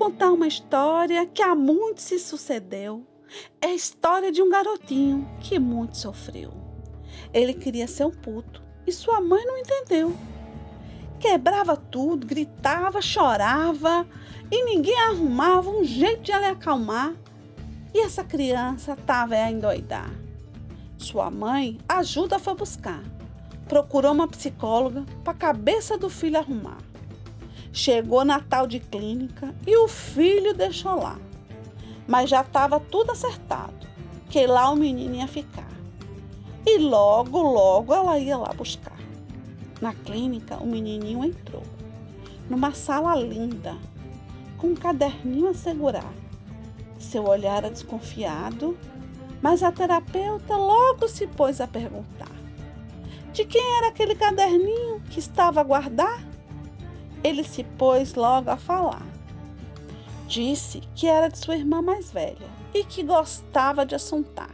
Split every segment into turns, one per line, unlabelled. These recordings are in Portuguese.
contar uma história que há muito se sucedeu. É a história de um garotinho que muito sofreu. Ele queria ser um puto e sua mãe não entendeu. Quebrava tudo, gritava, chorava e ninguém arrumava um jeito de ele acalmar. E essa criança estava a endoidar. Sua mãe ajuda foi buscar. Procurou uma psicóloga para a cabeça do filho arrumar. Chegou Natal de clínica e o filho deixou lá. Mas já estava tudo acertado, que lá o menino ia ficar. E logo, logo ela ia lá buscar. Na clínica, o menininho entrou. Numa sala linda, com um caderninho a segurar. Seu olhar era desconfiado, mas a terapeuta logo se pôs a perguntar: de quem era aquele caderninho que estava a guardar? Ele se pôs logo a falar. Disse que era de sua irmã mais velha e que gostava de assuntar.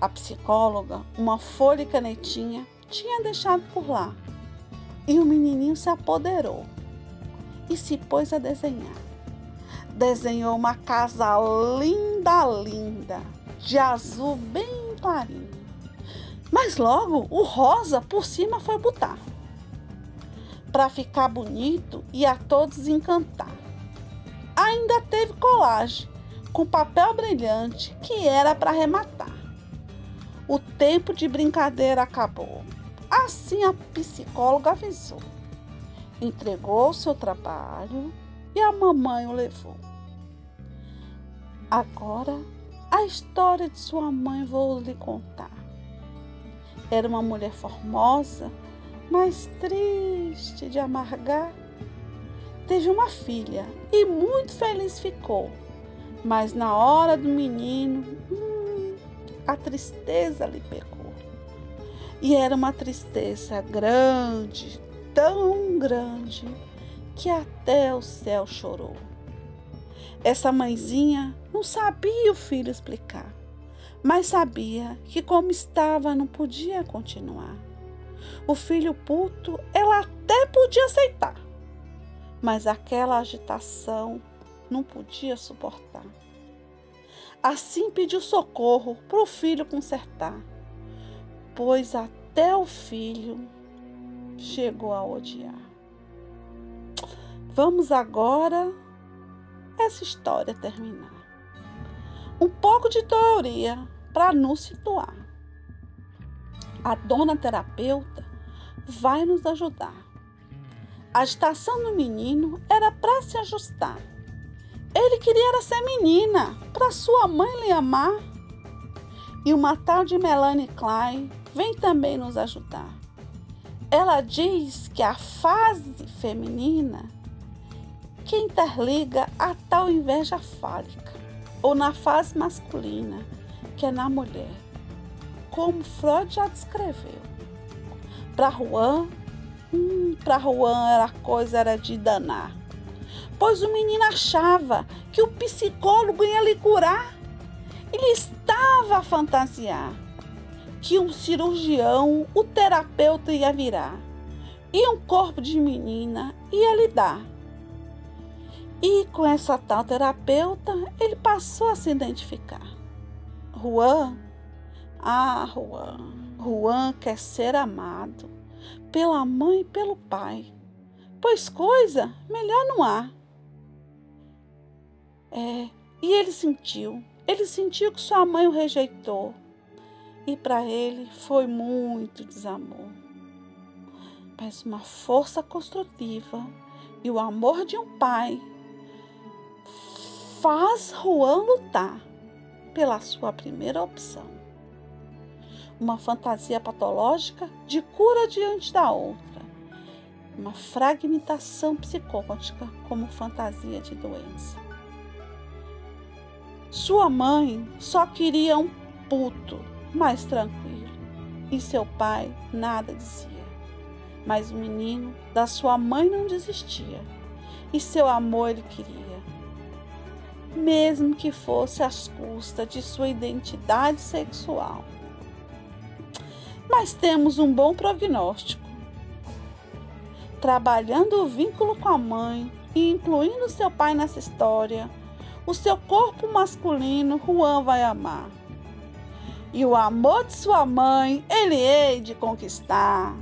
A psicóloga, uma folha e canetinha, tinha deixado por lá. E o menininho se apoderou e se pôs a desenhar. Desenhou uma casa linda, linda, de azul bem clarinho. Mas logo o rosa por cima foi botar. Para ficar bonito e a todos encantar. Ainda teve colagem com papel brilhante que era para arrematar. O tempo de brincadeira acabou. Assim a psicóloga avisou. Entregou seu trabalho e a mamãe o levou. Agora a história de sua mãe vou lhe contar. Era uma mulher formosa, mas triste de amargar. Teve uma filha e muito feliz ficou. Mas na hora do menino, hum, a tristeza lhe pegou. E era uma tristeza grande, tão grande, que até o céu chorou. Essa mãezinha não sabia o filho explicar mas sabia que, como estava, não podia continuar. O filho puto ela até podia aceitar, mas aquela agitação não podia suportar. Assim pediu socorro para o filho consertar, pois até o filho chegou a odiar. Vamos agora essa história terminar um pouco de teoria para nos situar. A dona terapeuta vai nos ajudar. A agitação do menino era para se ajustar. Ele queria ser menina, para sua mãe lhe amar. E uma tal de Melanie Klein vem também nos ajudar. Ela diz que a fase feminina que interliga a tal inveja fálica ou na fase masculina, que é na mulher, como Freud já descreveu. Para Juan, hum, para Juan era coisa era de danar, pois o menino achava que o psicólogo ia lhe curar. Ele estava a fantasiar que um cirurgião, o terapeuta ia virar e um corpo de menina ia lhe dar e com essa tal terapeuta, ele passou a se identificar. Juan, ah, Juan, Juan quer ser amado pela mãe e pelo pai, pois coisa melhor não há. É, e ele sentiu, ele sentiu que sua mãe o rejeitou, e para ele foi muito desamor. Mas uma força construtiva e o amor de um pai faz Juan lutar pela sua primeira opção. Uma fantasia patológica de cura diante da outra. Uma fragmentação psicótica como fantasia de doença. Sua mãe só queria um puto mais tranquilo e seu pai nada dizia. Mas o menino da sua mãe não desistia e seu amor ele queria mesmo que fosse às custas de sua identidade sexual. Mas temos um bom prognóstico. Trabalhando o vínculo com a mãe, e incluindo seu pai nessa história, o seu corpo masculino Juan vai amar. E o amor de sua mãe ele hei de conquistar.